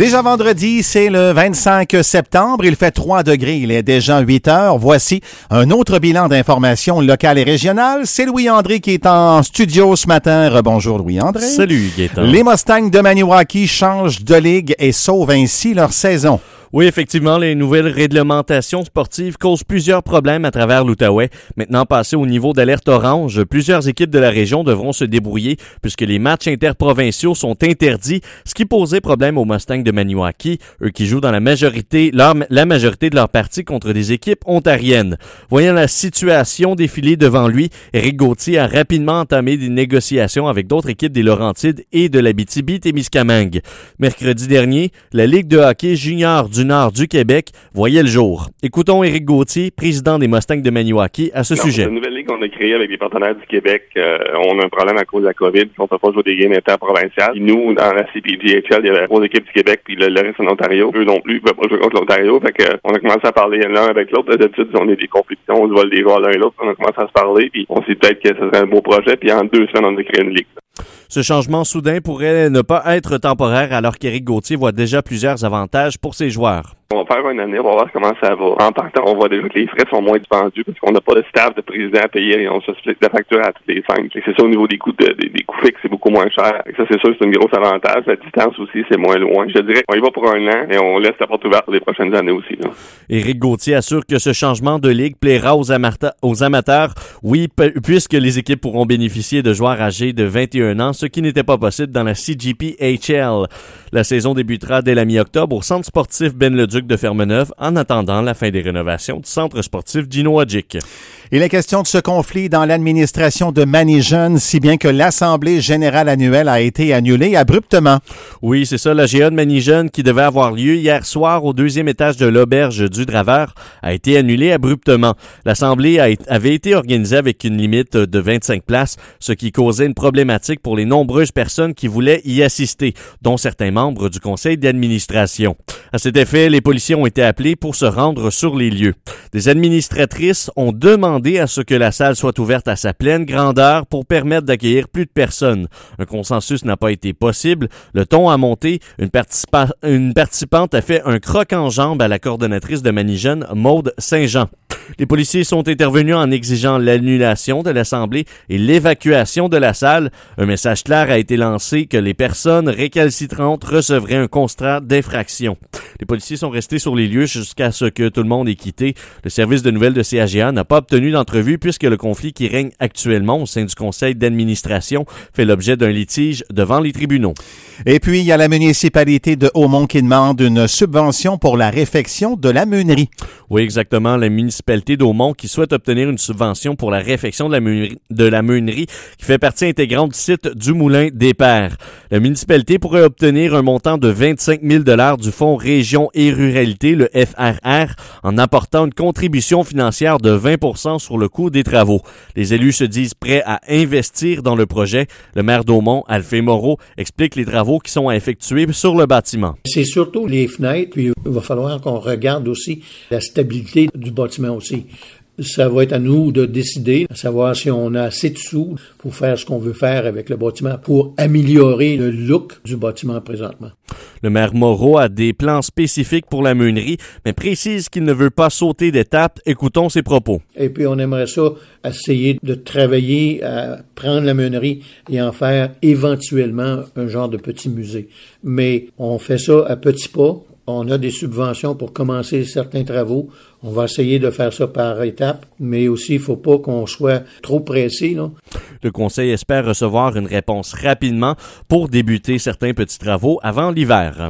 Déjà vendredi, c'est le 25 septembre. Il fait 3 degrés. Il est déjà 8 heures. Voici un autre bilan d'informations locales et régionales. C'est Louis-André qui est en studio ce matin. Rebonjour Louis-André. Salut Gaëtan. Les Mustangs de Maniwaki changent de ligue et sauvent ainsi leur saison. Oui, effectivement, les nouvelles réglementations sportives causent plusieurs problèmes à travers l'Outaouais. Maintenant passé au niveau d'alerte orange, plusieurs équipes de la région devront se débrouiller puisque les matchs interprovinciaux sont interdits, ce qui posait problème aux Mustangs de Maniwaki, eux qui jouent dans la majorité, la majorité de leur partie contre des équipes ontariennes. Voyant la situation défiler devant lui, Eric Gauthier a rapidement entamé des négociations avec d'autres équipes des Laurentides et de l'Abitibi-Témiscamingue. Mercredi dernier, la Ligue de hockey junior du nord du Québec voyait le jour. Écoutons Éric Gauthier, président des Mustangs de Maniwaki, à ce sujet. Une nouvelle ligue qu'on a créée avec des partenaires du Québec. Euh, on a un problème à cause de la COVID. On ne peut pas jouer des games interprovinciales. Nous, dans la CPGHL, il y avait trois équipes du Québec puis le, reste en Ontario. Eux non plus, ils ne peuvent pas jouer contre l'Ontario. Fait que, on a commencé à parler l'un avec l'autre. D'habitude, on est des compétitions, on se vole des joueurs l'un et l'autre. On a commencé à se parler puis on s'est peut-être que ce serait un beau projet. Puis en deux semaines, on a créé une ligue. Ce changement soudain pourrait ne pas être temporaire alors qu'Éric Gauthier voit déjà plusieurs avantages pour ses joueurs. On va faire une année, on va voir comment ça va. En partant, on voit déjà que les frais sont moins dispendus parce qu'on n'a pas de staff de président à payer et on se split la facture à toutes les cinq. C'est ça au niveau des coûts de, des, coûts fixes, c'est beaucoup moins cher. Ça, c'est sûr, c'est un gros avantage. La distance aussi, c'est moins loin. Je dirais, on y va pour un an et on laisse la porte ouverte pour les prochaines années aussi. Éric Gauthier assure que ce changement de ligue plaira aux, aux amateurs, oui, puisque les équipes pourront bénéficier de joueurs âgés de 21 ans, ce qui n'était pas possible dans la CGPHL. La saison débutera dès la mi-octobre au centre sportif Ben De Fermeneuve en attendant la fin des rénovations du centre sportif Gino. Il est question de ce conflit dans l'administration de Manijeune, si bien que l'Assemblée générale annuelle a été annulée abruptement. Oui, c'est ça. La GA de Manijeune, qui devait avoir lieu hier soir au deuxième étage de l'auberge du Draveur, a été annulée abruptement. L'Assemblée avait été organisée avec une limite de 25 places, ce qui causait une problématique pour les nombreuses personnes qui voulaient y assister, dont certains membres du conseil d'administration. À cet effet, les policiers ont été appelés pour se rendre sur les lieux. Des administratrices ont demandé à ce que la salle soit ouverte à sa pleine grandeur pour permettre d'accueillir plus de personnes. Un consensus n'a pas été possible. Le ton a monté. Une, participante a fait un croc en jambe à la coordonnatrice de Manijeune, Maude Saint-Jean. Les policiers sont intervenus en exigeant l'annulation de l'Assemblée et l'évacuation de la salle. Un message clair a été lancé que les personnes récalcitrantes recevraient un constat d'infraction. Les policiers sont restés sur les lieux jusqu'à ce que tout le monde ait quitté. Le service de nouvelles de CAGA n'a pas obtenu d'entrevue puisque le conflit qui règne actuellement au sein du conseil d'administration fait l'objet d'un litige devant les tribunaux. Et puis, il y a la municipalité de Haumont qui demande une subvention pour la réfection de la meunerie. Oui, exactement. La municipalité d'Aumont qui souhaite obtenir une subvention pour la réfection de la, meunerie, de la meunerie qui fait partie intégrante du site du Moulin des Pères. La municipalité pourrait obtenir un montant de 25 000 du Fonds Région et Ruralité, le FRR, en apportant une contribution financière de 20% sur le coût des travaux. Les élus se disent prêts à investir dans le projet. Le maire d'Aumont, Alphée Moreau, explique les travaux qui sont à effectuer sur le bâtiment. C'est surtout les fenêtres, puis il va falloir qu'on regarde aussi la stabilité du bâtiment aussi. Ça va être à nous de décider, à savoir si on a assez de sous pour faire ce qu'on veut faire avec le bâtiment, pour améliorer le look du bâtiment présentement. Le maire Moreau a des plans spécifiques pour la meunerie, mais précise qu'il ne veut pas sauter d'étape. Écoutons ses propos. Et puis on aimerait ça essayer de travailler à prendre la meunerie et en faire éventuellement un genre de petit musée. Mais on fait ça à petits pas on a des subventions pour commencer certains travaux. On va essayer de faire ça par étapes, mais aussi il faut pas qu'on soit trop pressé. Le Conseil espère recevoir une réponse rapidement pour débuter certains petits travaux avant l'hiver.